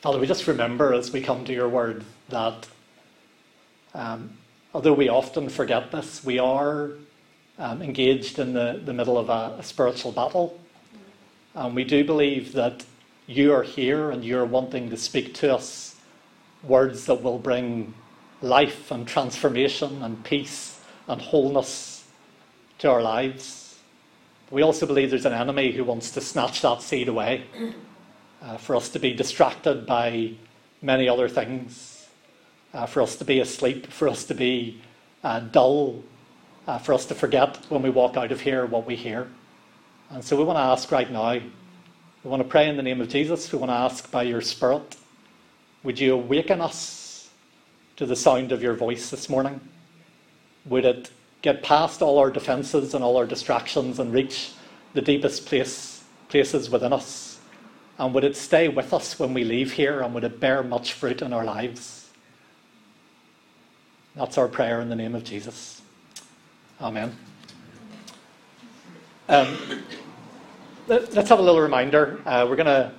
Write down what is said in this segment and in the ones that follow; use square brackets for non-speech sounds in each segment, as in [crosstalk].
Father, we just remember as we come to your word that um, although we often forget this, we are um, engaged in the, the middle of a, a spiritual battle. And we do believe that you are here and you're wanting to speak to us words that will bring life and transformation and peace and wholeness to our lives. We also believe there's an enemy who wants to snatch that seed away uh, for us to be distracted by many other things, uh, for us to be asleep, for us to be uh, dull, uh, for us to forget when we walk out of here what we hear. And so we want to ask right now, we want to pray in the name of Jesus, we want to ask by your Spirit, would you awaken us to the sound of your voice this morning? Would it get past all our defences and all our distractions and reach the deepest place, places within us? And would it stay with us when we leave here and would it bear much fruit in our lives? That's our prayer in the name of Jesus. Amen. Um, let's have a little reminder. Uh, we're going to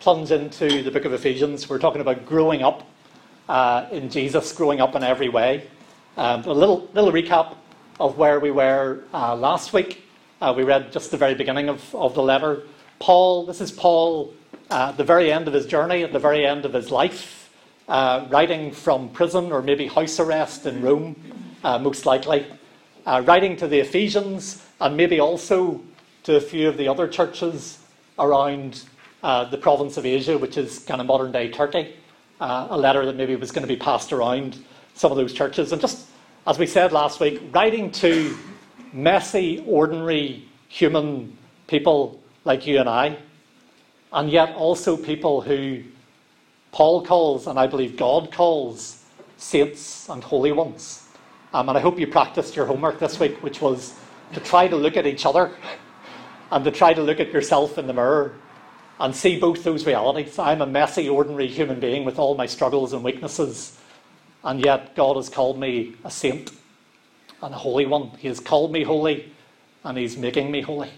plunge into the book of Ephesians. We're talking about growing up uh, in Jesus, growing up in every way. Um, a little, little recap of where we were uh, last week. Uh, we read just the very beginning of, of the letter. Paul, this is Paul uh, at the very end of his journey, at the very end of his life, uh, writing from prison or maybe house arrest in Rome, uh, most likely, writing to the Ephesians and maybe also to a few of the other churches around uh, the province of Asia, which is kind of modern day Turkey. Uh, a letter that maybe was going to be passed around some of those churches. And just as we said last week, writing to messy, ordinary human people like you and I, and yet also people who Paul calls, and I believe God calls, saints and holy ones. Um, and I hope you practiced your homework this week, which was to try to look at each other and to try to look at yourself in the mirror and see both those realities. I'm a messy, ordinary human being with all my struggles and weaknesses, and yet God has called me a saint and a holy one. He has called me holy, and He's making me holy.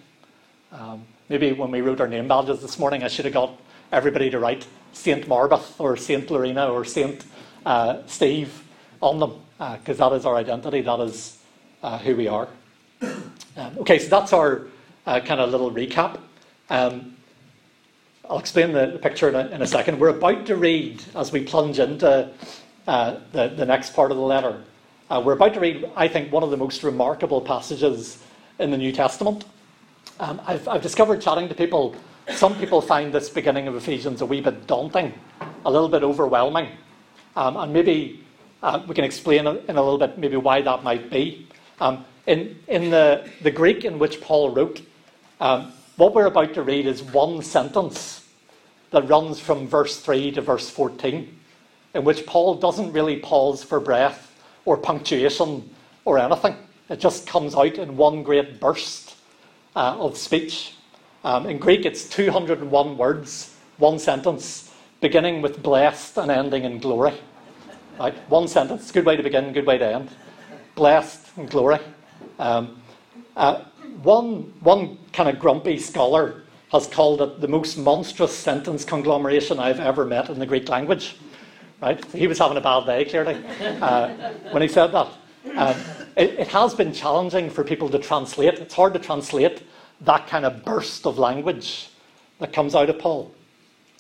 Um, maybe when we wrote our name badges this morning, I should have got everybody to write Saint Marbeth or Saint Lorena or Saint uh, Steve on them, because uh, that is our identity, that is uh, who we are. Um, okay, so that's our uh, kind of little recap. Um, I'll explain the, picture in a, in a, second. We're about to read, as we plunge into uh, the, the next part of the letter, uh, we're about to read, I think, one of the most remarkable passages in the New Testament. Um, I've, I've discovered chatting to people, some people find this beginning of Ephesians a wee bit daunting, a little bit overwhelming. Um, and maybe uh, we can explain in a little bit maybe why that might be. Um, in in the, the Greek in which Paul wrote, um, what we're about to read is one sentence that runs from verse 3 to verse 14, in which Paul doesn't really pause for breath or punctuation or anything. It just comes out in one great burst uh, of speech. Um, in Greek, it's 201 words, one sentence, beginning with blessed and ending in glory. Right? One sentence, good way to begin, good way to end. Blessed and glory. Um, uh, one, one kind of grumpy scholar has called it the most monstrous sentence conglomeration I've ever met in the Greek language. Right? He was having a bad day, clearly, uh, when he said that. Um, it, it, has been challenging for people to translate. It's hard to translate that kind of burst of language that comes out of Paul.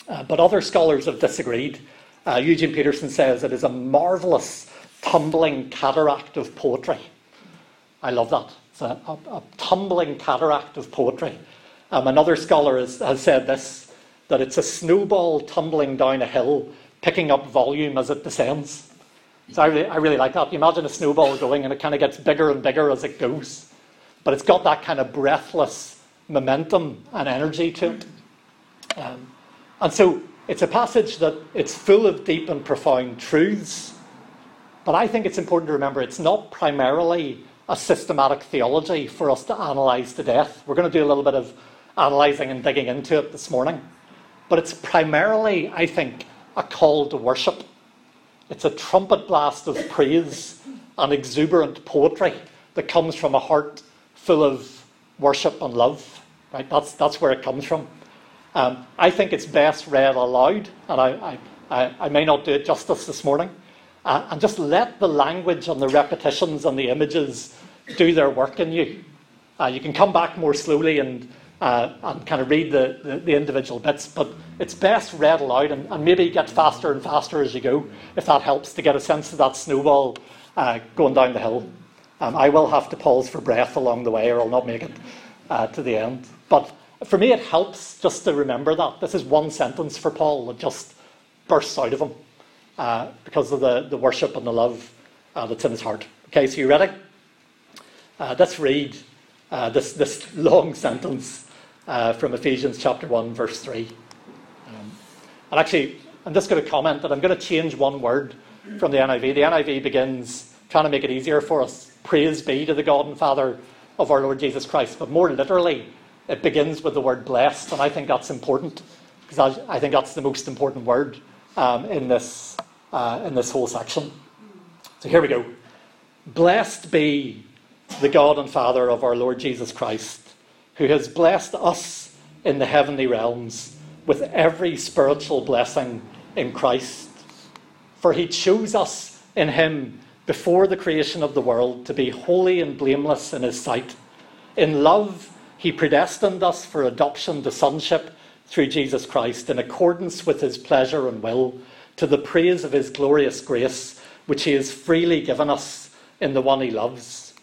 Uh, but other scholars have disagreed. Uh, Eugene Peterson says it is a marvellous, tumbling cataract of poetry. I love that. It's a, a, a tumbling cataract of poetry. Um, another scholar has, has said this that it's a snowball tumbling down a hill, picking up volume as it descends. So I really, I really like that. You imagine a snowball going and it kind of gets bigger and bigger as it goes. But it's got that kind of breathless momentum and energy to it. Um, and so it's a passage that it's full of deep and profound truths. But I think it's important to remember it's not primarily a systematic theology for us to analyse to death. We're going to do a little bit of analysing and digging into it this morning. But it's primarily, I think, a call to worship. It's a trumpet blast of praise and exuberant poetry that comes from a heart full of worship and love. Right? That's, that's where it comes from. Um, I think it's best read aloud, and I, I, I, may not do it justice this morning. Uh, and just let the language and the repetitions and the images do their work in you. Uh, you can come back more slowly and, uh, and kind of read the, the, the, individual bits, but it's best read aloud and, and, maybe get faster and faster as you go, if that helps to get a sense of that snowball uh, going down the hill. Um, I will have to pause for breath along the way, or I'll not make it uh, to the end. But for me, it helps just to remember that. This is one sentence for Paul that just bursts out of him uh, because of the, the worship and the love uh, that's in his heart. Okay, so you ready? Uh, let's read this, this long sentence uh, from Ephesians chapter 1, verse 3. Um, and actually, I'm just going to comment that I'm going to change one word from the NIV. The NIV begins trying to make it easier for us. Praise be to the God and Father of our Lord Jesus Christ. But more literally, it begins with the word blessed, and I think that's important because I think that's the most important word um, in, this, uh, in this whole section. So here we go. Blessed be the God and Father of our Lord Jesus Christ, who has blessed us in the heavenly realms with every spiritual blessing in Christ. For he chose us in him before the creation of the world to be holy and blameless in his sight. In love, he predestined us for adoption to sonship through Jesus Christ in accordance with his pleasure and will, to the praise of his glorious grace, which he has freely given us in the one he loves.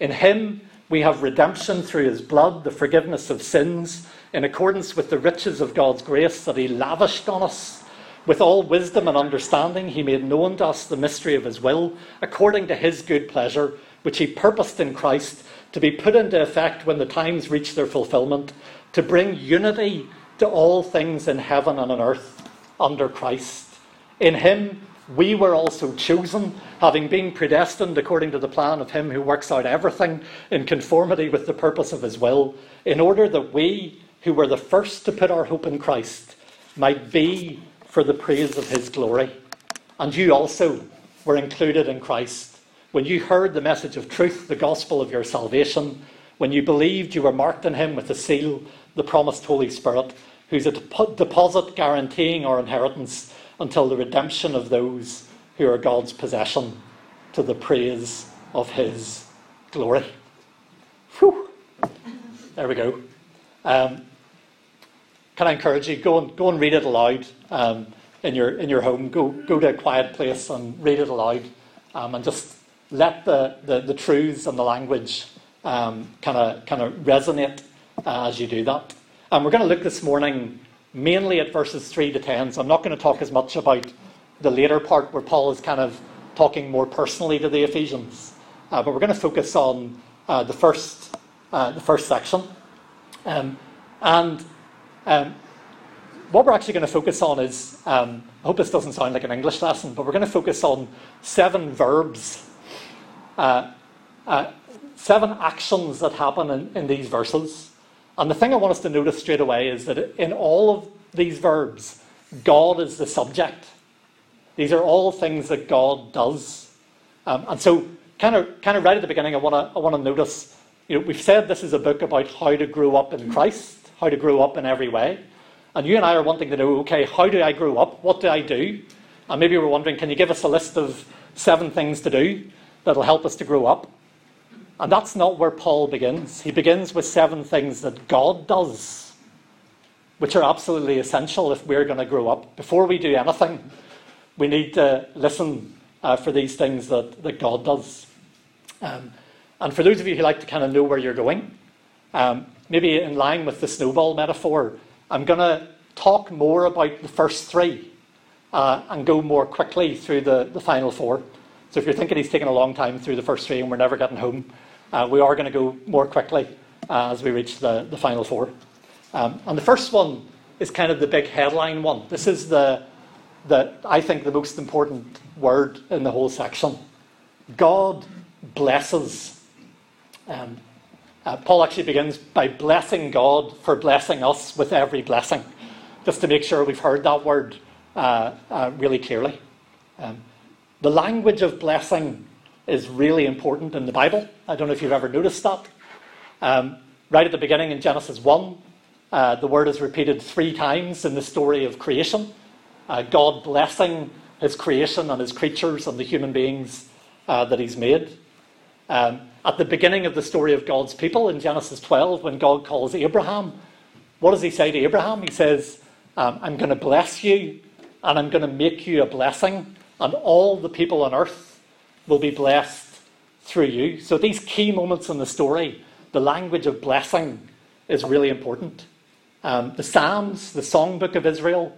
In him we have redemption through his blood, the forgiveness of sins, in accordance with the riches of God's grace that he lavished on us. With all wisdom and understanding, he made known to us the mystery of his will, according to his good pleasure, which he purposed in Christ to be put into effect when the times reach their fulfillment, to bring unity to all things in heaven and on earth under Christ. In him we were also chosen, having been predestined according to the plan of him who works out everything in conformity with the purpose of his will, in order that we, who were the first to put our hope in Christ, might be for the praise of his glory. And you also were included in Christ when you heard the message of truth, the gospel of your salvation, when you believed you were marked in him with the seal, the promised Holy Spirit, who's a deposit guaranteeing our inheritance until the redemption of those who are God's possession to the praise of his glory. Whew. There we go. Um, can I encourage you? Go and, go and read it aloud um, in, your, in your home. Go, go to a quiet place and read it aloud um, and just let the, the, the truths and the language kind of kind of resonate uh, as you do that. And we're going to look this morning mainly at verses 3 to 10. So I'm not going to talk as much about the later part where Paul is kind of talking more personally to the Ephesians. Uh, but we're going to focus on uh, the, first, uh, the first section. Um, and um, what we're actually going to focus on is um, I hope this doesn't sound like an English lesson, but we're going to focus on seven verbs uh, uh, seven actions that happen in, in these verses. And the thing I want us to notice straight away is that in all of these verbs, God is the subject. These are all things that God does. Um, and so, kind of, kind of right at the beginning, I want to I want to notice. You know, we've said this is a book about how to grow up in Christ, how to grow up in every way. And you and I are wanting to know, okay, how do I grow up? What do I do? And maybe we're wondering, can you give us a list of seven things to do? that'll help us to grow up. And that's not where Paul begins. He begins with seven things that God does, which are absolutely essential if we're going to grow up. Before we do anything, we need to listen uh, for these things that, that God does. Um, and for those of you who like to kind of know where you're going, um, maybe in line with the snowball metaphor, I'm going to talk more about the first three uh, and go more quickly through the, the final four. So if you're thinking he's taking a long time through the first three and we're never getting home, uh, we are going to go more quickly uh, as we reach the, the final four. Um, and the first one is kind of the big headline one. This is the, the, I think, the most important word in the whole section. God blesses. Um, uh, Paul actually begins by blessing God for blessing us with every blessing, just to make sure we've heard that word uh, uh really clearly. Um, the language of blessing is really important in the Bible. I don't know if you've ever noticed that. Um, right at the beginning in Genesis 1, uh, the word is repeated three times in the story of creation. Uh, God blessing his creation and his creatures and the human beings uh, that he's made. Um, at the beginning of the story of God's people in Genesis 12, when God calls Abraham, what does he say to Abraham? He says, um, I'm going to bless you and I'm going to make you a blessing, and all the people on earth will be blessed through you. So, these key moments in the story, the language of blessing is really important. Um, the Psalms, the songbook of Israel,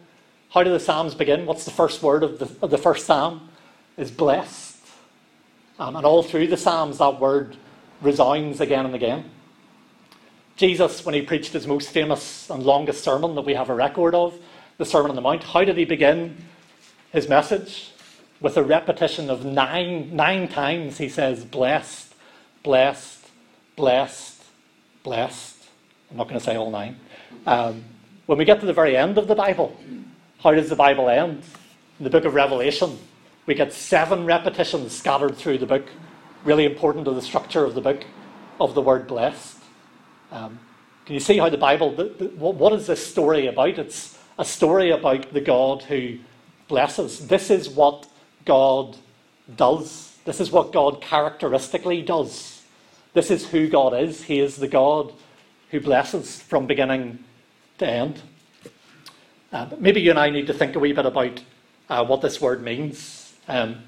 how do the Psalms begin? What's the first word of the, of the first Psalm? Is blessed. Um, and all through the Psalms, that word resounds again and again. Jesus, when he preached his most famous and longest sermon that we have a record of, the Sermon on the Mount, how did he begin his message? With a repetition of nine, nine times he says, blessed, blessed, blessed, blessed. I'm not going to say all nine. Um, when we get to the very end of the Bible, how does the Bible end? In the book of Revelation, we get seven repetitions scattered through the book, really important to the structure of the book, of the word blessed. Um, can you see how the Bible, the, the, what is this story about? It's a story about the God who blesses. This is what God does. This is what God characteristically does. This is who God is. He is the God who blesses from beginning to end. Uh, maybe you and I need to think a wee bit about uh, what this word means. Um,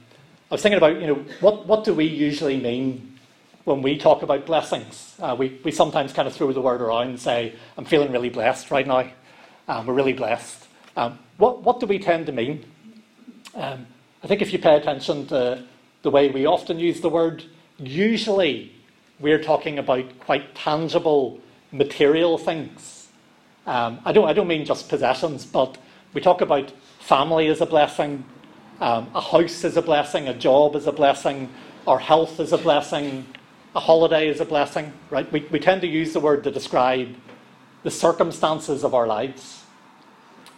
I was thinking about, you know, what, what do we usually mean when we talk about blessings? Uh, we, we sometimes kind of throw the word around and say, I'm feeling really blessed right now. Um, we're really blessed. Um, what, what do we tend to mean? Um, I think if you pay attention to the way we often use the word, usually we're talking about quite tangible material things. Um, I, don't, I don't mean just possessions, but we talk about family as a blessing, um, a house is a blessing, a job is a blessing, our health is a blessing, a holiday is a blessing, right? We, we tend to use the word to describe the circumstances of our lives.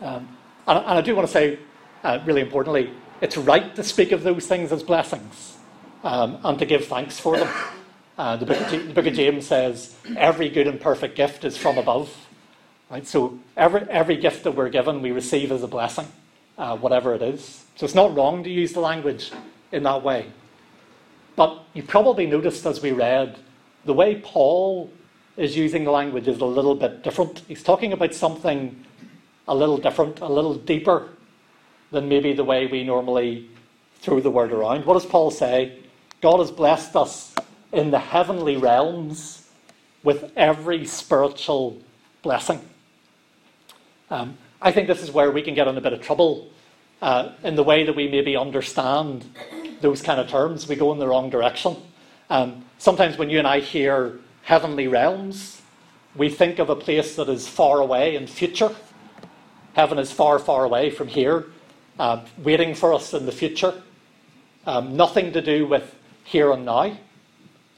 Um, and, and, I do want to say, uh, really importantly, it's right to speak of those things as blessings um, and to give thanks for them. Uh, the, book of, the book of James says, every good and perfect gift is from above Right? So every, every gift that we're given, we receive as a blessing, uh, whatever it is. So it's not wrong to use the language in that way. But you probably noticed as we read, the way Paul is using the language is a little bit different. He's talking about something a little different, a little deeper than maybe the way we normally throw the word around. What does Paul say? God has blessed us in the heavenly realms with every spiritual blessing. Um, I think this is where we can get in a bit of trouble uh, in the way that we maybe understand those kind of terms. We go in the wrong direction. Um, sometimes when you and I hear heavenly realms, we think of a place that is far away in future. Heaven is far, far away from here, uh, waiting for us in the future. Um, nothing to do with here and now.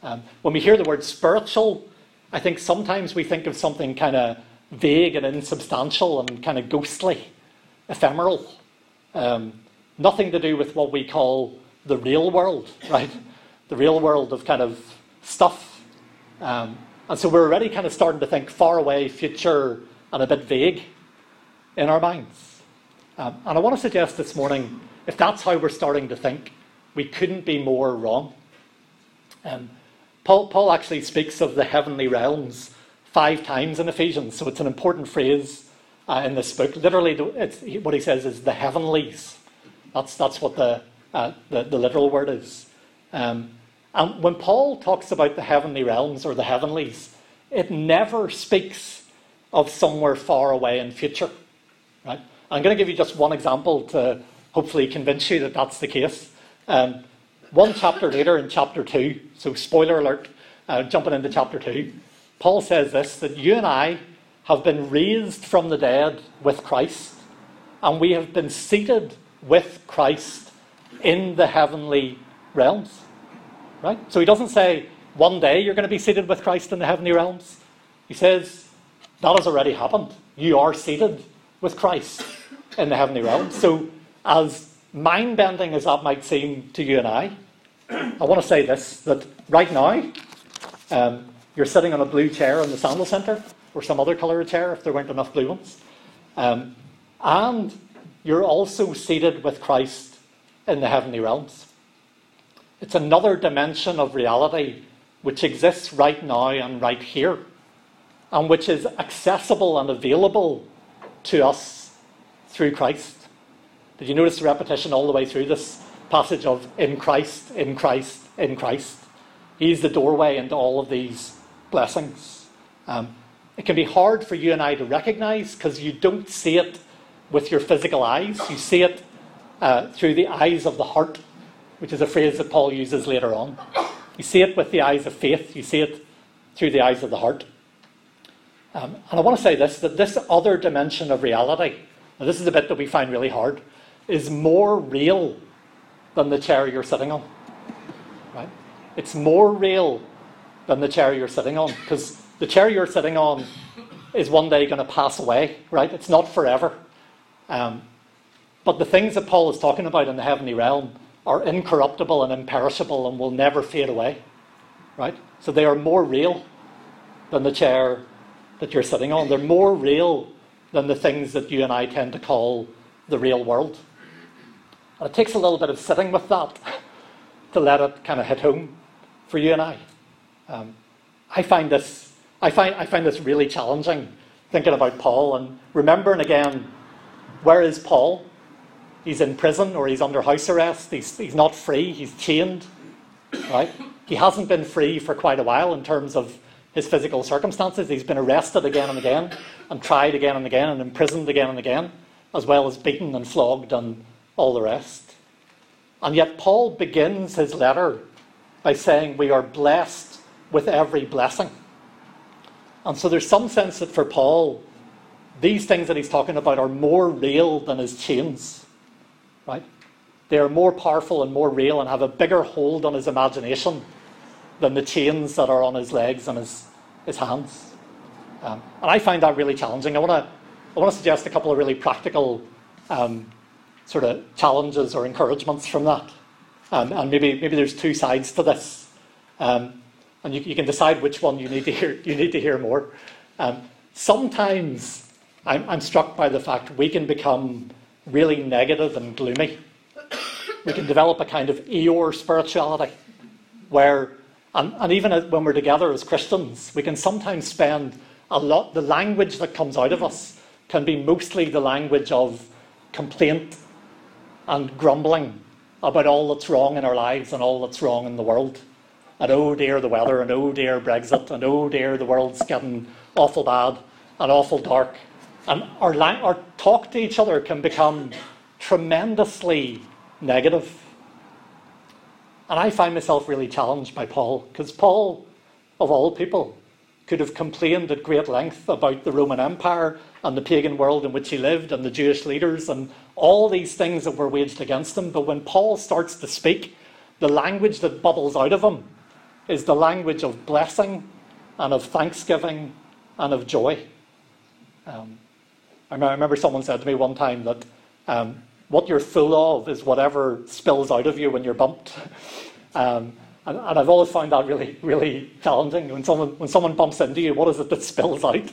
Um, when we hear the word spiritual, I think sometimes we think of something kind of vague and insubstantial and kind of ghostly, ephemeral. Um, nothing to do with what we call the real world, [laughs] right? The real world of kind of stuff. Um, and so we're already kind of starting to think far away, future, and a bit vague in our minds. Um, and I want to suggest this morning if that's how we're starting to think, we couldn't be more wrong. Um, Paul, Paul actually speaks of the heavenly realms five times in Ephesians, so it's an important phrase uh, in this book. Literally, what he says is the heavenlies. That's, that's what the, uh, the, the, literal word is. Um, and when Paul talks about the heavenly realms or the heavenlies, it never speaks of somewhere far away in future. Right? I'm going to give you just one example to hopefully convince you that that's the case. Um, one chapter later, in chapter 2, so spoiler alert, uh, jumping into chapter 2, Paul says this that you and I have been raised from the dead with Christ, and we have been seated with Christ in the heavenly realms. Right? So he doesn't say, one day you're going to be seated with Christ in the heavenly realms. He says, that has already happened. You are seated with Christ in the heavenly realms. So, as mind bending as that might seem to you and I, I want to say this that right now, um, you're sitting on a blue chair in the Sandal Centre, or some other colour chair if there weren't enough blue ones. Um, and you're also seated with Christ in the heavenly realms. It's another dimension of reality which exists right now and right here, and which is accessible and available to us through Christ. Did you notice the repetition all the way through this passage of in Christ, in Christ, in Christ? He's the doorway into all of these blessings. Um, it can be hard for you and I to recognize because you don't see it with your physical eyes. You see it uh, through the eyes of the heart, which is a phrase that Paul uses later on. You see it with the eyes of faith, you see it through the eyes of the heart. Um, and I want to say this that this other dimension of reality, this is a bit that we find really hard, is more real than the chair you're sitting on. Right? It's more real than the chair you're sitting on because the chair you're sitting on is one day going to pass away, right? It's not forever. Um, but the things that Paul is talking about in the heavenly realm are incorruptible and imperishable and will never fade away, right? So they are more real than the chair that you're sitting on. They're more real than the things that you and I tend to call the real world. And it takes a little bit of sitting with that [laughs] to let it kind of hit home for you and I. Um, I find this I find I find this really challenging thinking about Paul and remembering again where is Paul? He's in prison or he's under house arrest. He's, he's not free. He's chained. Right? He hasn't been free for quite a while in terms of his physical circumstances. He's been arrested again and again, and tried again and again, and imprisoned again and again, as well as beaten and flogged and all the rest. And yet, Paul begins his letter by saying, We are blessed with every blessing. And so there's some sense that for Paul, these things that he's talking about are more real than his chains. Right? They are more powerful and more real and have a bigger hold on his imagination than the chains that are on his legs and his, his hands. Um, and I find that really challenging. I want to I want to suggest a couple of really practical um, sort of challenges or encouragements from that. Um, and maybe maybe there's two sides to this, um, and you, you, can decide which one you need to hear. You need to hear more. Um, sometimes I'm, I'm struck by the fact we can become really negative and gloomy. We can develop a kind of Eeyore spirituality, where and, and even when we're together as Christians, we can sometimes spend a lot. The language that comes out of us can be mostly the language of complaint and grumbling about all that's wrong in our lives and all that's wrong in the world. And oh dear, the weather, and oh dear, Brexit, and oh dear, the world's getting awful bad and awful dark. And our, our talk to each other can become tremendously negative. And I find myself really challenged by Paul, because Paul, of all people, could have complained at great length about the Roman Empire and the pagan world in which he lived and the Jewish leaders and all these things that were waged against him. But when Paul starts to speak, the language that bubbles out of him is the language of blessing and of thanksgiving and of joy. Um, I remember someone said to me one time that um, what you're full of is whatever spills out of you when you're bumped. Um, and, and, I've always found that really, really challenging. When someone, when someone bumps into you, what is it that [laughs] spills out?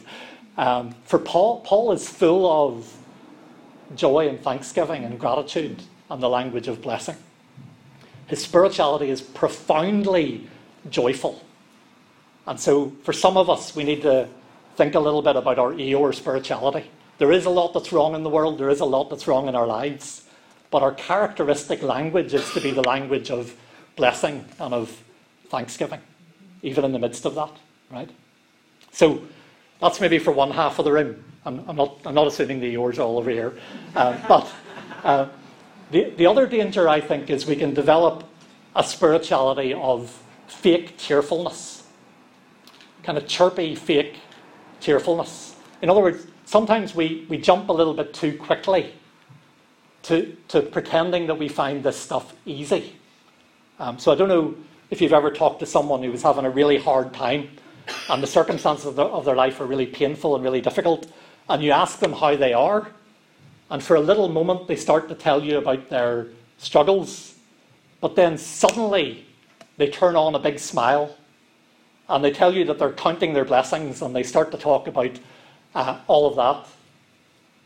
Um, for Paul, Paul is full of joy and thanksgiving and gratitude and the language of blessing. His spirituality is profoundly joyful. And so, for some of us, we need to think a little bit about our Eeyore spirituality. There is a lot that's wrong in the world, there is a lot that's wrong in our lives. But our characteristic language is to be the language of blessing and of thanksgiving, even in the midst of that, right? So that's maybe for one half of the room. I'm, I'm not, I'm not assuming the Eeyores are all over here. Uh, [laughs] but uh, the, the other danger, I think, is we can develop a spirituality of fake cheerfulness, kind of chirpy, fake cheerfulness. In other words, sometimes we, we jump a little bit too quickly to, to pretending that we find this stuff easy. Um, so I don't know if you've ever talked to someone who was having a really hard time and the circumstances of their, of their life are really painful and really difficult, and you ask them how they are, and for a little moment they start to tell you about their struggles, but then suddenly they turn on a big smile and they tell you that they're counting their blessings and they start to talk about uh, all of that.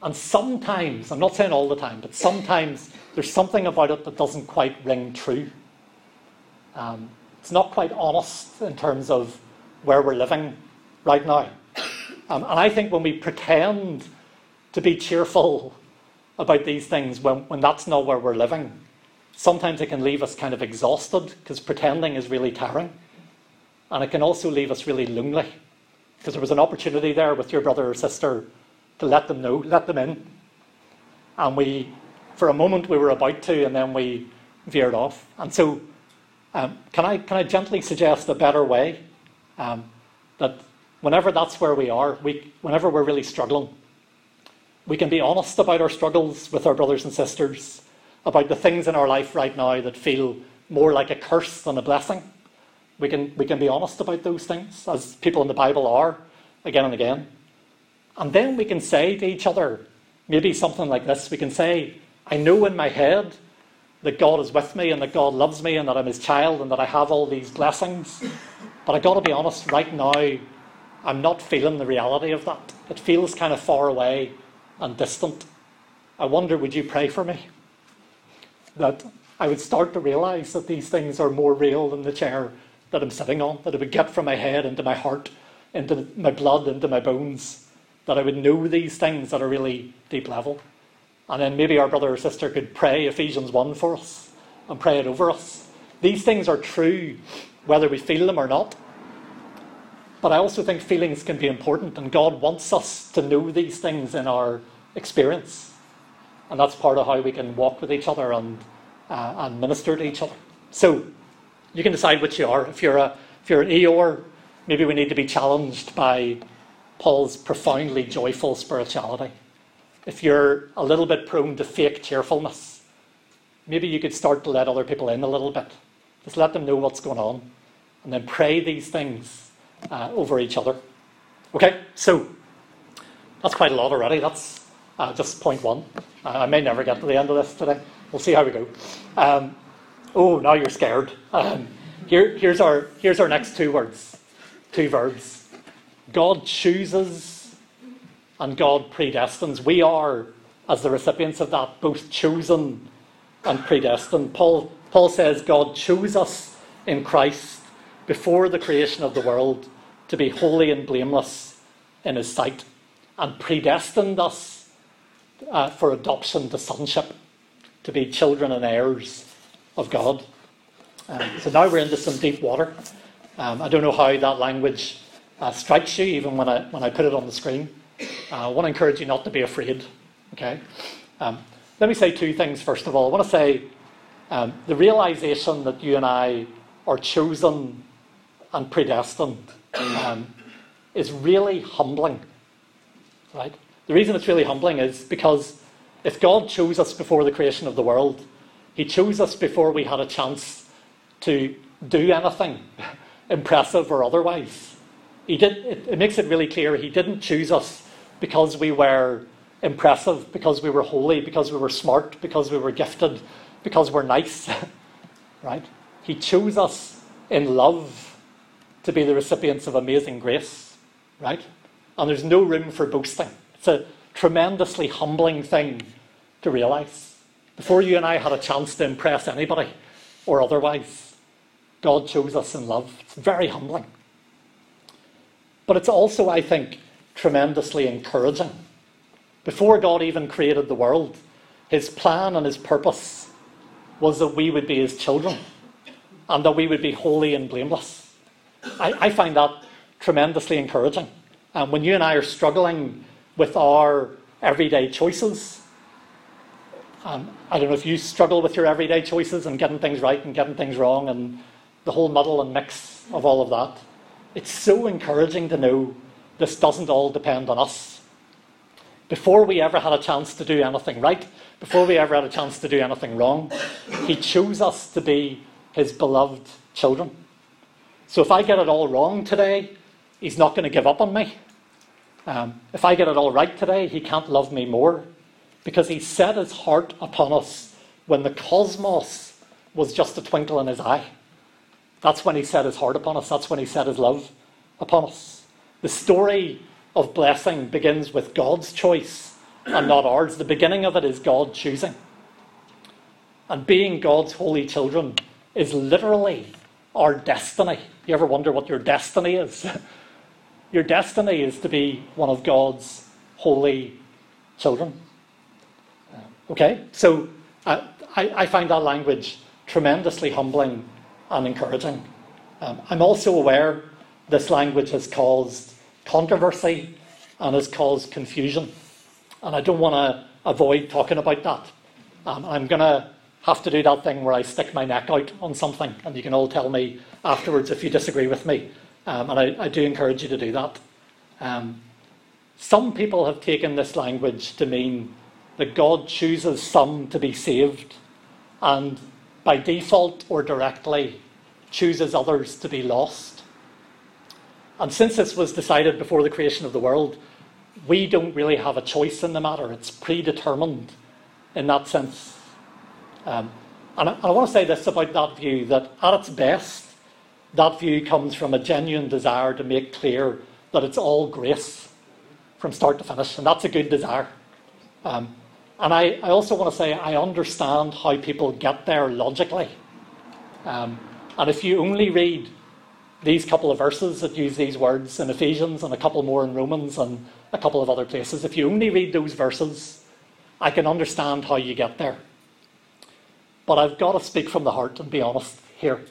And sometimes, I'm not saying all the time, but sometimes there's something about it that doesn't quite ring true. Um, it's not quite honest in terms of where we're living right now. Um, and I think when we pretend to be cheerful about these things when, when that's not where we're living, sometimes it can leave us kind of exhausted because pretending is really tiring. And it can also leave us really lonely because there was an opportunity there with your brother or sister to let them know, let them in. And we, for a moment, we were about to, and then we veered off. And so, um, can, I, can I gently suggest a better way? Um, that whenever that's where we are, we, whenever we're really struggling, we can be honest about our struggles with our brothers and sisters, about the things in our life right now that feel more like a curse than a blessing. We can, we can be honest about those things, as people in the Bible are, again and again. And then we can say to each other, maybe something like this we can say, I know in my head that God is with me and that God loves me and that I'm his child and that I have all these blessings. But I've got to be honest, right now, I'm not feeling the reality of that. It feels kind of far away and distant. I wonder, would you pray for me? That I would start to realize that these things are more real than the chair that I'm sitting on, that it would get from my head into my heart, into my blood, into my bones, that I would know these things at a really deep level. And then maybe our brother or sister could pray Ephesians 1 for us and pray it over us. These things are true whether we feel them or not. But I also think feelings can be important, and God wants us to know these things in our experience. And that's part of how we can walk with each other and, uh, and minister to each other. So, you can decide which you are. If you're, a, if you're an Eeyore, maybe we need to be challenged by Paul's profoundly joyful spirituality. If you're a little bit prone to fake cheerfulness, maybe you could start to let other people in a little bit. Just let them know what's going on. And then pray these things uh, over each other. Okay, so that's quite a lot already. That's uh, just point one. I may never get to the end of this today. We'll see how we go. Um, oh, now you're scared. Um, here, here's, our, here's our next two words, two verbs. God chooses and God predestines. We are, as the recipients of that, both chosen and predestined. Paul, Paul says God chose us in Christ before the creation of the world to be holy and blameless in his sight, and predestined us uh, for adoption to sonship, to be children and heirs of God. Um, so now we're into some deep water. Um, I don't know how that language uh, strikes you, even when I, when I put it on the screen. Uh, I want to encourage you not to be afraid. Okay? Um, let me say two things first of all. I want to say um, the realization that you and I are chosen and predestined um, is really humbling. Right? The reason it's really humbling is because if God chose us before the creation of the world, He chose us before we had a chance to do anything [laughs] impressive or otherwise. He did, it, it makes it really clear He didn't choose us because we were impressive, because we were holy, because we were smart, because we were gifted, because we're nice. [laughs] right? He chose us in love to be the recipients of amazing grace, right? And there's no room for boasting. It's a tremendously humbling thing to realize. Before you and I had a chance to impress anybody or otherwise, God chose us in love. It's very humbling. But it's also, I think, tremendously encouraging. Before God even created the world, his plan and his purpose was that we would be his children and that we would be holy and blameless. I, I find that tremendously encouraging. And when you and I are struggling with our everyday choices, um, I don't know if you struggle with your everyday choices and getting things right and getting things wrong and the whole muddle and mix of all of that. It's so encouraging to know this doesn't all depend on us. Before we ever had a chance to do anything right, before we ever had a chance to do anything wrong, He chose us to be His beloved children. So if I get it all wrong today, he's not going to give up on me. Um, if I get it all right today, he can't love me more because he set his heart upon us when the cosmos was just a twinkle in his eye. That's when he set his heart upon us. That's when he set his love upon us. The story of blessing begins with God's choice and not ours. The beginning of it is God choosing. And being God's holy children is literally our destiny. You ever wonder what your destiny is? [laughs] your destiny is to be one of God's holy children. Okay? So uh, I, I, find that language tremendously humbling and encouraging. Um, I'm also aware this language has caused controversy and has caused confusion. And I don't want to avoid talking about that. Um, I'm going to have to do that thing where I stick my neck out on something, and you can all tell me afterwards if you disagree with me. Um, and I, I, do encourage you to do that. Um, some people have taken this language to mean that God chooses some to be saved, and by default or directly chooses others to be lost. And since this was decided before the creation of the world, we don't really have a choice in the matter. It's predetermined in that sense. Um, and, I, I want to say this about that view that at its best, that view comes from a genuine desire to make clear that it's all grace from start to finish, and that's a good desire. Um, and I, I, also want to say I understand how people get there logically. Um, and if you only read these couple of verses that use these words in Ephesians and a couple more in Romans and a couple of other places, if you only read those verses, I can understand how you get there. But I've got to speak from the heart and be honest here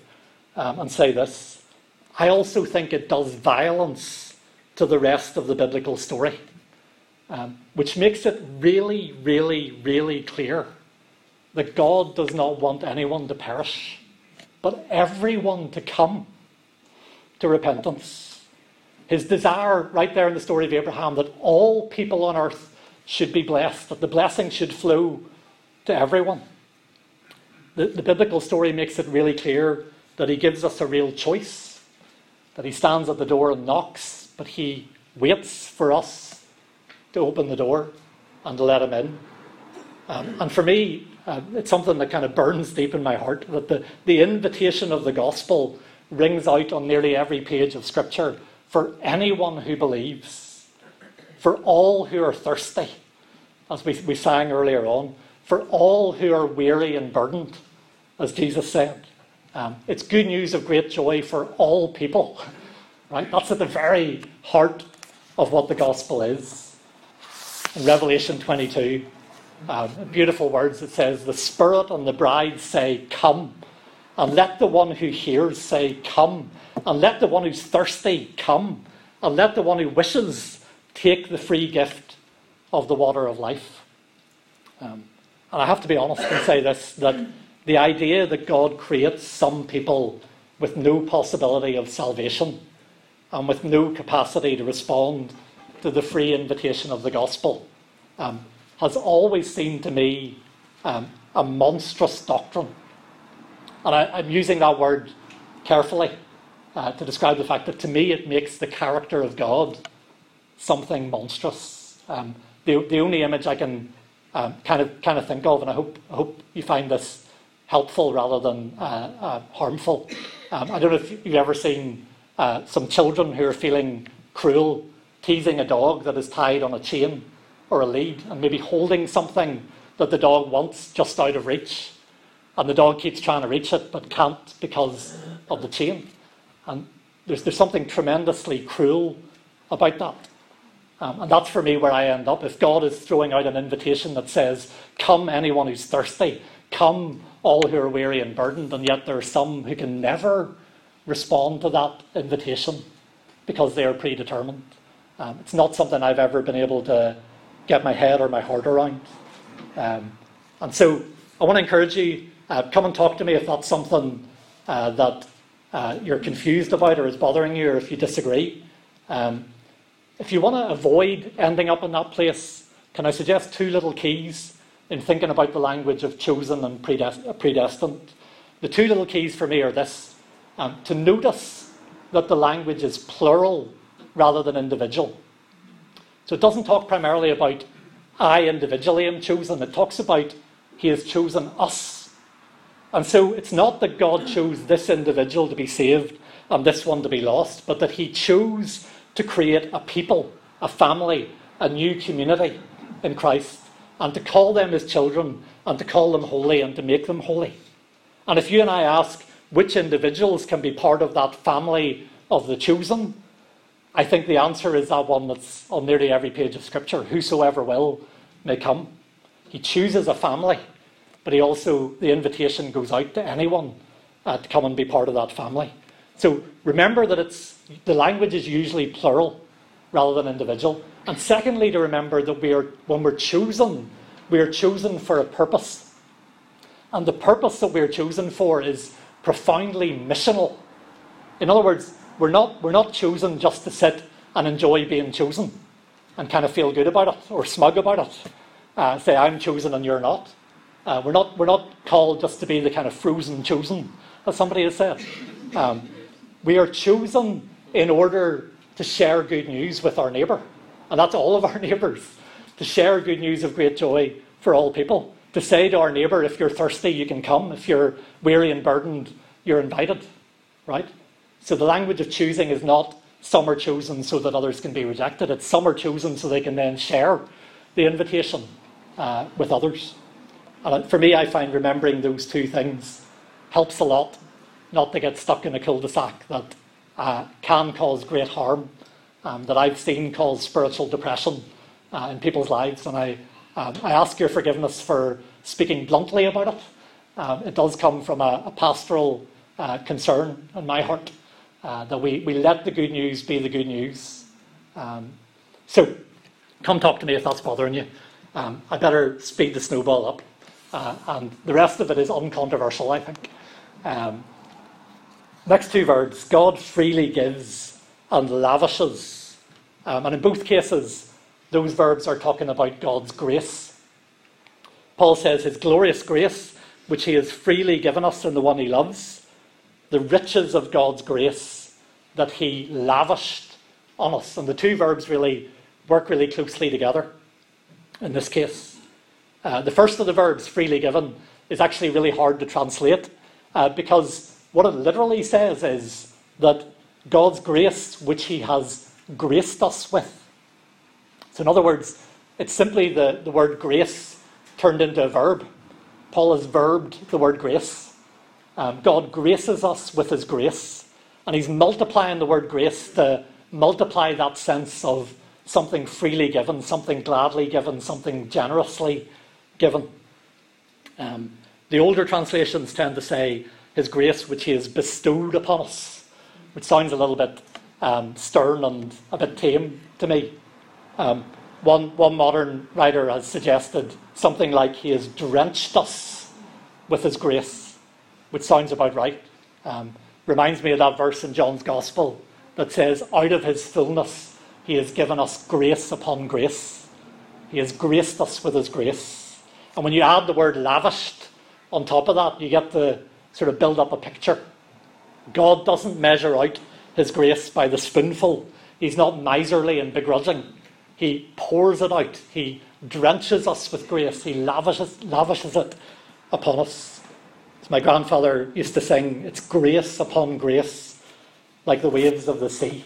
um, and say this. I also think it does violence to the rest of the biblical story, um, which makes it really, really, really clear that God does not want anyone to perish, but everyone to come to repentance. His desire, right there in the story of Abraham, that all people on earth should be blessed, that the blessing should flow to everyone the, the biblical story makes it really clear that he gives us a real choice, that he stands at the door and knocks, but he waits for us to open the door and to let him in. Um, and for me, uh, it's something that kind of burns deep in my heart that the, the invitation of the gospel rings out on nearly every page of Scripture for anyone who believes, for all who are thirsty, as we, we sang earlier on, for all who are weary and burdened, as Jesus said. Um, it's good news of great joy for all people. [laughs] Right? That's at the very heart of what the gospel is. In Revelation 22, um, beautiful words it says, The Spirit and the bride say, Come. And let the one who hears say, Come. And let the one who's thirsty come. And let the one who wishes take the free gift of the water of life. Um, and I have to be honest and say this that the idea that God creates some people with no possibility of salvation and with no capacity to respond to the free invitation of the gospel um, has always seemed to me um, a monstrous doctrine. And I, am using that word carefully uh, to describe the fact that to me it makes the character of God something monstrous. Um, the, the only image I can um, kind of kind of think of, and I hope I hope you find this helpful rather than uh, uh, harmful. Um, I don't know if you've ever seen uh, some children who are feeling cruel, teasing a dog that is tied on a chain or a lead, and maybe holding something that the dog wants just out of reach. And the dog keeps trying to reach it but can't because of the chain. And there's, there's something tremendously cruel about that. Um, and that's for me where I end up. If God is throwing out an invitation that says, Come, anyone who's thirsty, come, all who are weary and burdened, and yet there are some who can never respond to that invitation because they are predetermined. Um, it's not something I've ever been able to get my head or my heart around. Um, and so I want to encourage you uh, come and talk to me if that's something uh, that uh, you're confused about or is bothering you or if you disagree. Um, if you want to avoid ending up in that place, can I suggest two little keys? in thinking about the language of chosen and predestined. The two little keys for me are this um, to notice that the language is plural rather than individual. So it doesn't talk primarily about I individually am chosen, it talks about He has chosen us. And so it's not that God chose this individual to be saved and this one to be lost, but that He chose to create a people, a family, a new community in Christ, and to call them His children, and to call them holy, and to make them holy. And if you and I ask which individuals can be part of that family of the chosen, I think the answer is that one that's on nearly every page of Scripture whosoever will may come. He chooses a family, but he also, the invitation goes out to anyone uh, to come and be part of that family. So remember that it's, the language is usually plural rather than individual. And secondly, to remember that we are, when we're chosen, we are chosen for a purpose. And the purpose that we're chosen for is profoundly missional. In other words, we're not, we're not chosen just to sit and enjoy being chosen and kind of feel good about it or smug about it. Uh, say, I'm chosen and you're not. Uh, we're not. We're not called just to be the kind of frozen chosen, as somebody has said. Um, we are chosen in order to share good news with our neighbour. And that's all of our [laughs] neighbours. To share good news of great joy for all people. To say to our neighbour, if you're thirsty, you can come. If you're weary and burdened, you're invited. Right? So the language of choosing is not some are chosen so that others can be rejected. It's some are chosen so they can then share the invitation uh, with others. And for me, I find remembering those two things helps a lot not to get stuck in a cul-de-sac that uh, can cause great harm, um, that I've seen cause spiritual depression uh, in people's lives. And I, um, I ask your forgiveness for speaking bluntly about it. Um, it does come from a, a pastoral uh, concern in my heart uh, that we, we let the good news be the good news. Um, so, come talk to me if that's bothering you. Um, I better speed the snowball up. Uh, and the rest of it is uncontroversial, I think. Um, next two words God freely gives and lavishes. Um, and in both cases, those verbs are talking about God's grace. Paul says, His glorious grace, which He has freely given us in the one He loves, the riches of God's grace that He lavished on us. And the two verbs really work really closely together in this case. Uh, the first of the verbs, freely given, is actually really hard to translate uh, because what it literally says is that God's grace, which He has graced us with. So, in other words, it's simply the, the word grace turned into a verb. Paul has verbed the word grace. Um, God graces us with His grace, and He's multiplying the word grace to multiply that sense of something freely given, something gladly given, something generously given. Um, the older translations tend to say, His grace which He has bestowed upon us, which sounds a little bit um, stern and a bit tame to me. Um, one, one modern writer has suggested something like, He has drenched us with His grace, which sounds about right. Um, reminds me of that verse in John's Gospel that says, Out of His fullness, He has given us grace upon grace. He has graced us with His grace. And when you add the word lavished on top of that, you get to sort of build up a picture. God doesn't measure out his grace by the spoonful. He's not miserly and begrudging. He pours it out. He drenches us with grace. He lavishes, lavishes it upon us. My grandfather used to sing, it's grace upon grace, like the waves of the sea.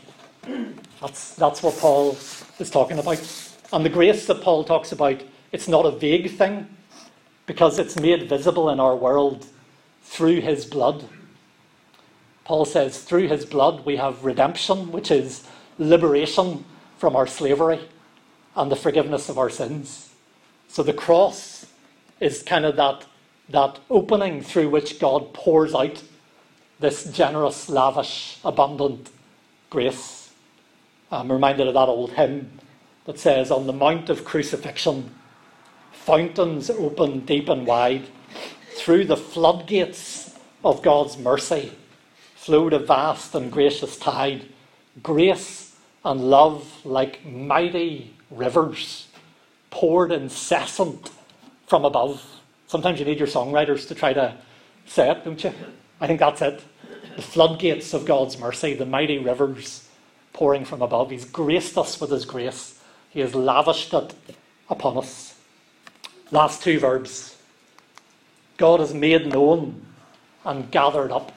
That's, that's what Paul is talking about. And the grace that Paul talks about, it's not a vague thing because it's made visible in our world through his blood. Paul says, through his blood we have redemption, which is liberation from our slavery and the forgiveness of our sins. So the cross is kind of that, that opening through which God pours out this generous, lavish, abundant grace. I'm reminded of that old hymn that says, On the Mount of Crucifixion, fountains open deep and wide. Through the floodgates of God's mercy flowed a vast and gracious tide, grace and love like mighty rivers poured incessant from above. Sometimes you need your songwriters to try to say it, don't you? I think that's it. The floodgates of God's mercy, the mighty rivers pouring from above. He's graced us with His grace, He has lavished it upon us. Last two verbs. God has made known and gathered up.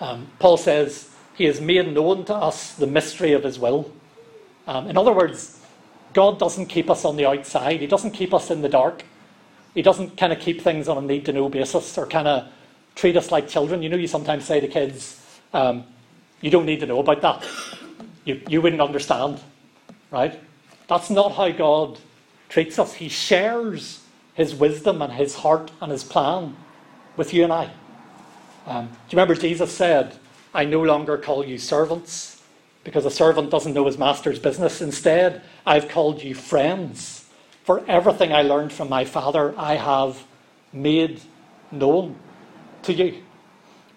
Um, Paul says, He has made known to us the mystery of His will. Um, in other words, God doesn't keep us on the outside, He doesn't keep us in the dark. He doesn't kind of keep things on a need to know basis or kind of treat us like children. You know, you sometimes say to kids, um, You don't need to know about that. You, you wouldn't understand, right? That's not how God treats us. He shares His wisdom and His heart and His plan with you and I. Um, do you remember Jesus said, I no longer call you servants because a servant doesn't know his master's business. Instead, I've called you friends. For everything I learned from my Father, I have made known to you.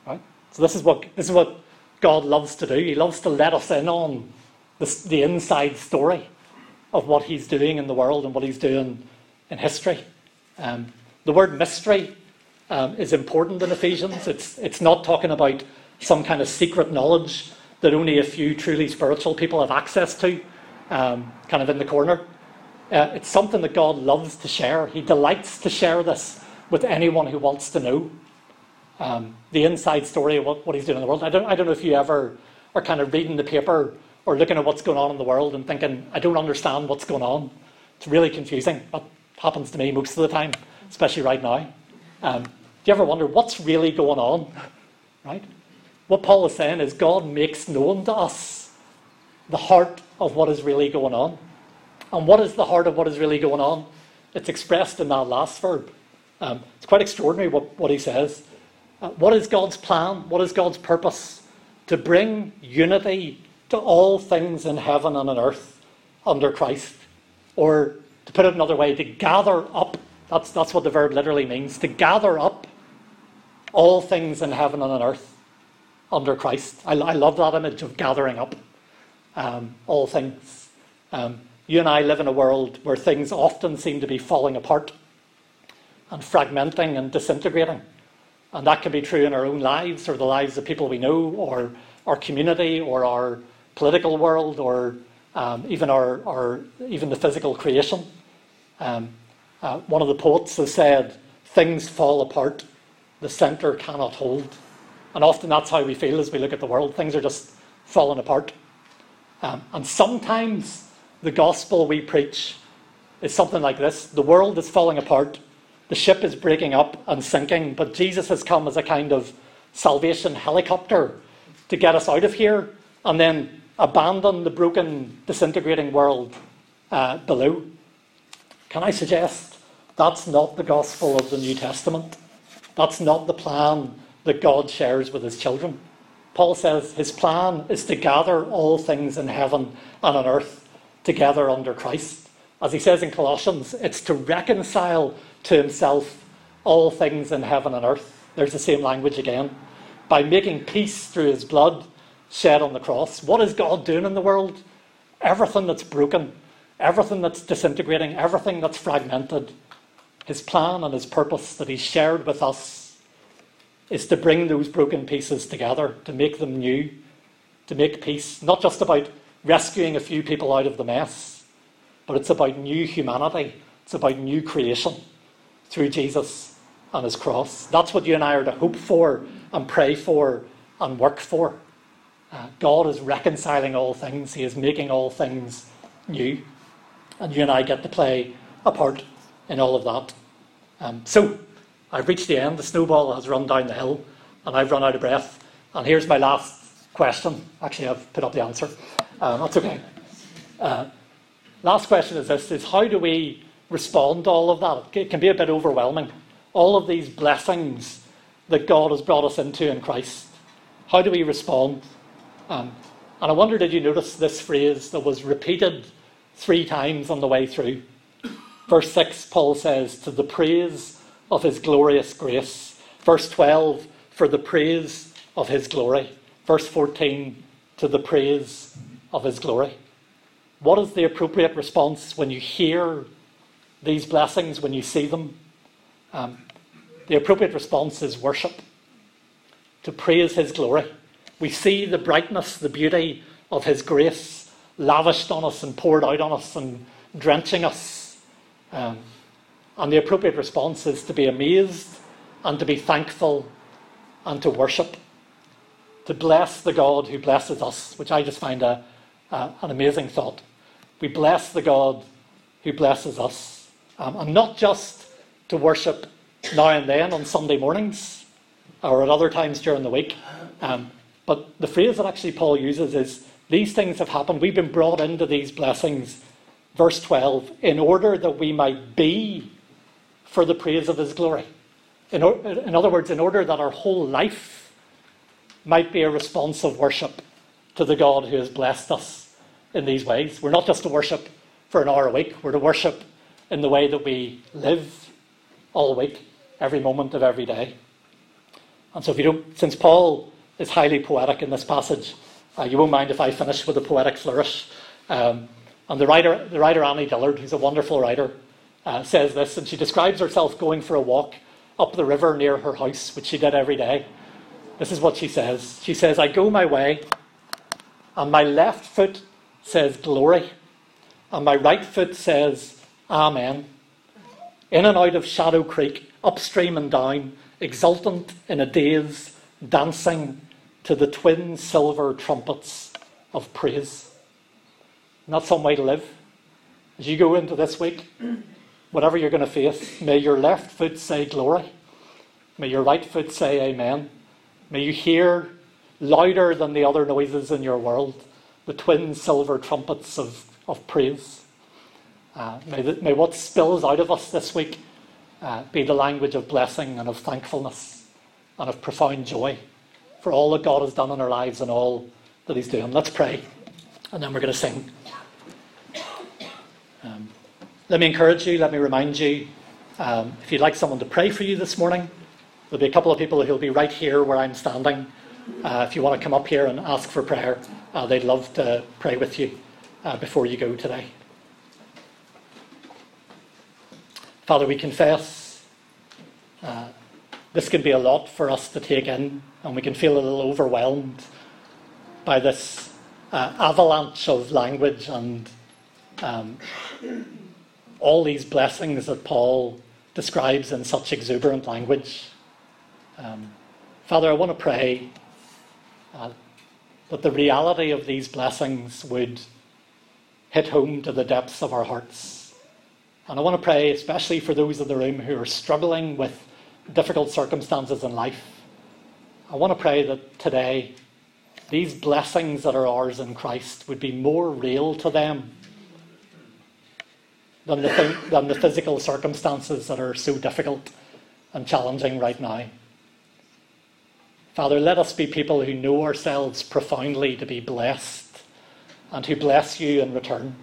Right? So this is what this is what God loves to do. He loves to let us in on the, the inside story of what He's doing in the world and what He's doing in history. Um, the word mystery um, is important in Ephesians. It's, it's not talking about some kind of secret knowledge that only a few truly spiritual people have access to, um, kind of in the corner. Uh, it's something that God loves to share. He delights to share this with anyone who wants to know um, the inside story of what, what he's doing in the world. I don't, I don't know if you ever are kind of reading the paper or looking at what's going on in the world and thinking, I don't understand what's going on. It's really confusing. That happens to me most of the time, especially right now. Um, do you ever wonder what's really going on? [laughs] Right? What Paul is saying is God makes known to us the heart of what is really going on. And what is the heart of what is really going on? It's expressed in that last verb. Um, it's quite extraordinary what, what he says. Uh, what is God's plan? What is God's purpose? To bring unity to all things in heaven and on earth under Christ. Or to put it another way, to gather up. That's, that's what the verb literally means. To gather up all things in heaven and on earth under Christ. I, I love that image of gathering up um, all things. Um, you and I live in a world where things often seem to be falling apart and fragmenting and disintegrating. And that can be true in our own lives or the lives of people we know or our community or our political world or um, even, our, our, even the physical creation. Um, uh, one of the poets has said, Things fall apart, the centre cannot hold. And often that's how we feel as we look at the world. Things are just falling apart. Um, and sometimes the gospel we preach is something like this the world is falling apart, the ship is breaking up and sinking, but Jesus has come as a kind of salvation helicopter to get us out of here and then abandon the broken, disintegrating world uh, below. Can I suggest that's not the gospel of the New Testament? That's not the plan that God shares with his children. Paul says his plan is to gather all things in heaven and on earth together under Christ. As he says in Colossians, it's to reconcile to himself all things in heaven and earth. There's the same language again. By making peace through his blood shed on the cross. What is God doing in the world? Everything that's broken, everything that's disintegrating, everything that's fragmented. His plan and his purpose that he shared with us is to bring those broken pieces together, to make them new, to make peace. Not just about rescuing a few people out of the mess, but it's about new humanity. It's about new creation through Jesus and his cross. That's what you and I are to hope for and pray for and work for. Uh, God is reconciling all things, He is making all things new. And you and I get to play a part in all of that. Um, so, I've reached the end, the snowball has run down the hill, and I've run out of breath. And here's my last question. Actually, I've put up the answer. Um, that's okay. Uh, last question is this is how do we respond to all of that? It can be a bit overwhelming. All of these blessings that God has brought us into in Christ. How do we respond? Um, and I wonder, did you notice this phrase that was repeated three times on the way through? Verse 6, Paul says, To the praise of his glorious grace. Verse 12, for the praise of his glory. Verse 14, to the praise of his glory. What is the appropriate response when you hear these blessings, when you see them? Um, the appropriate response is worship, to praise his glory. We see the brightness, the beauty of his grace lavished on us and poured out on us and drenching us. Um, and the appropriate response is to be amazed and to be thankful and to worship, to bless the God who blesses us, which I just find a, a an amazing thought. We bless the God who blesses us, um, and not just to worship now and then on Sunday mornings or at other times during the week. Um, but the phrase that actually Paul uses is these things have happened. We've been brought into these blessings, verse 12, in order that we might be for the praise of his glory. In, in other words, in order that our whole life might be a response of worship to the God who has blessed us in these ways. We're not just to worship for an hour a week, we're to worship in the way that we live all week, every moment of every day. And so, if you don't, since Paul is highly poetic in this passage, uh, you won't mind if I finish with a poetic flourish. Um, and the writer, the writer Annie Dillard, who's a wonderful writer, uh, says this, and she describes herself going for a walk up the river near her house, which she did every day. This is what she says. She says, I go my way, and my left foot says glory, and my right foot says amen. In and out of Shadow Creek, upstream and down, exultant in a daze, dancing to the twin silver trumpets of praise. Not some way to live. As you go into this week, [clears throat] whatever you're going to face, may your left foot say glory. May your right foot say amen. May you hear louder than the other noises in your world the twin silver trumpets of, of praise. Uh, may, the, may what spills out of us this week uh, be the language of blessing and of thankfulness and of profound joy for all that God has done in our lives and all that He's doing. Let's pray, and then we're going to sing. Um, let me encourage you, let me remind you um, if you'd like someone to pray for you this morning, there'll be a couple of people who'll be right here where I'm standing. Uh, if you want to come up here and ask for prayer, uh, they'd love to pray with you uh, before you go today. Father, we confess uh, this can be a lot for us to take in, and we can feel a little overwhelmed by this uh, avalanche of language and um, all these blessings that Paul describes in such exuberant language. Um, Father, I want to pray uh, that the reality of these blessings would hit home to the depths of our hearts. And I want to pray, especially for those in the room who are struggling with difficult circumstances in life. I want to pray that today these blessings that are ours in Christ would be more real to them than the, than the physical circumstances that are so difficult and challenging right now. Father, let us be people who know ourselves profoundly to be blessed and who bless you in return.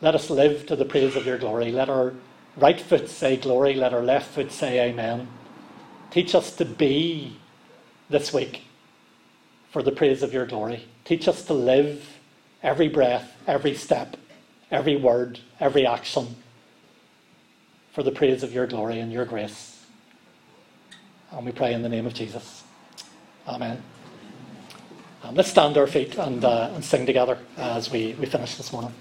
Let us live to the praise of your glory. Let our right foot say glory, let our left foot say amen. Teach us to be this week for the praise of your glory. Teach us to live every breath, every step, every word, every action for the praise of your glory and your grace. And we pray in the name of Jesus. Amen. Um, let's stand to our feet and, uh, and sing together as we, we finish this morning.